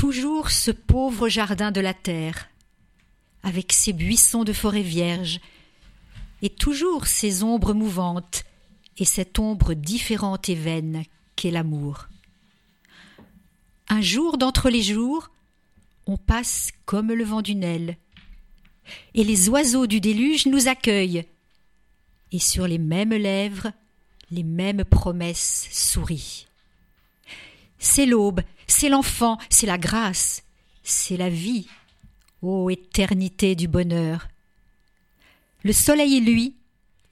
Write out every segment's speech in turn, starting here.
toujours ce pauvre jardin de la terre, avec ses buissons de forêt vierge, et toujours ces ombres mouvantes, et cette ombre différente et vaine qu'est l'amour. Un jour d'entre les jours, on passe comme le vent d'une aile, et les oiseaux du déluge nous accueillent, et sur les mêmes lèvres, les mêmes promesses sourient. C'est l'aube, c'est l'enfant, c'est la grâce, c'est la vie, ô éternité du bonheur. Le soleil, lui,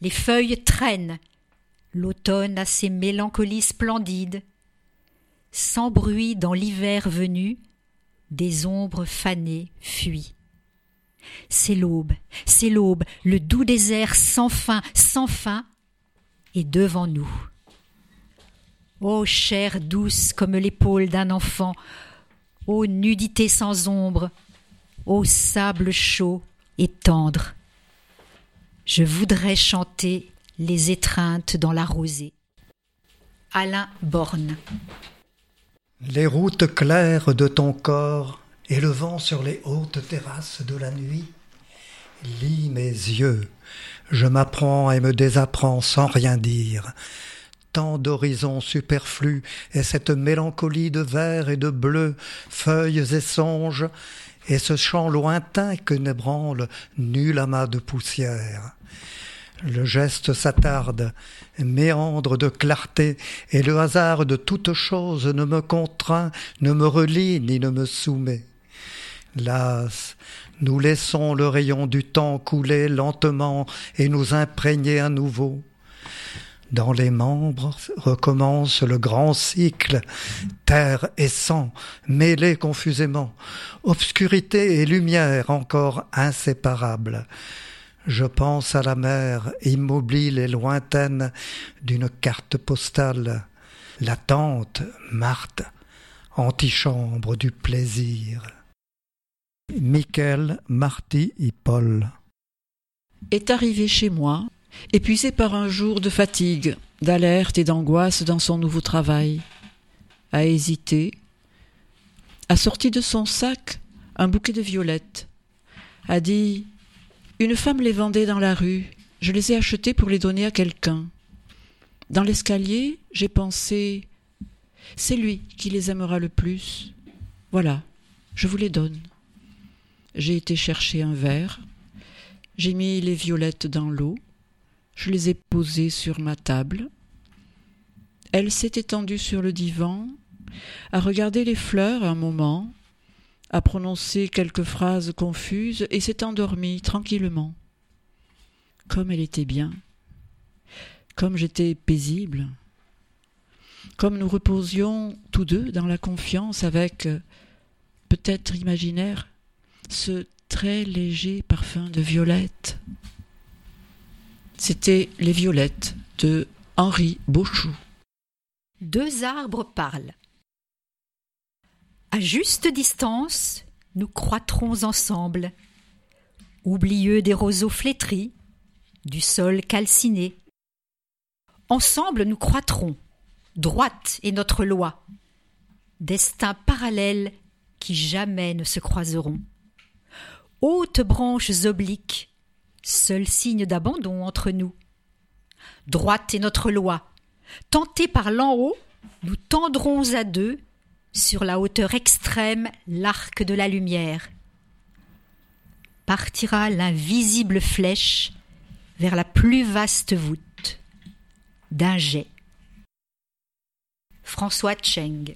les feuilles traînent, l'automne a ses mélancolies splendides. Sans bruit dans l'hiver venu, des ombres fanées fuient. C'est l'aube, c'est l'aube, le doux désert sans fin, sans fin, est devant nous. Ô chair douce comme l'épaule d'un enfant, ô nudité sans ombre, ô sable chaud et tendre. Je voudrais chanter les étreintes dans la rosée. Alain Borne. Les routes claires de ton corps et le vent sur les hautes terrasses de la nuit lit mes yeux. Je m'apprends et me désapprends sans rien dire. D'horizons superflus et cette mélancolie de vert et de bleu, feuilles et songes, et ce chant lointain que n'ébranle nul amas de poussière. Le geste s'attarde, méandre de clarté, et le hasard de toute chose ne me contraint, ne me relie ni ne me soumet. Las, nous laissons le rayon du temps couler lentement et nous imprégner à nouveau. Dans les membres recommence le grand cycle, terre et sang mêlés confusément, obscurité et lumière encore inséparables. Je pense à la mer immobile et lointaine d'une carte postale, latente, Marthe, antichambre du plaisir. Michael, Marty et Paul. Est arrivé chez moi, épuisé par un jour de fatigue, d'alerte et d'angoisse dans son nouveau travail, a hésité, a sorti de son sac un bouquet de violettes, a dit une femme les vendait dans la rue. Je les ai achetées pour les donner à quelqu'un. Dans l'escalier, j'ai pensé C'est lui qui les aimera le plus. Voilà, je vous les donne. J'ai été chercher un verre. J'ai mis les violettes dans l'eau. Je les ai posées sur ma table. Elle s'est étendue sur le divan, a regardé les fleurs un moment, a prononcé quelques phrases confuses et s'est endormie tranquillement. Comme elle était bien, comme j'étais paisible, comme nous reposions tous deux dans la confiance avec, peut-être imaginaire, ce très léger parfum de violette. C'était Les Violettes de Henri Beauchou. Deux arbres parlent. À juste distance, nous croîtrons ensemble, oublieux des roseaux flétris, du sol calciné. Ensemble nous croîtrons, droite est notre loi, destin parallèle qui jamais ne se croiseront. Hautes branches obliques, seul signe d'abandon entre nous. Droite est notre loi, tentés par l'en haut, nous tendrons à deux sur la hauteur extrême l'arc de la lumière. Partira l'invisible flèche vers la plus vaste voûte d'un jet. François Cheng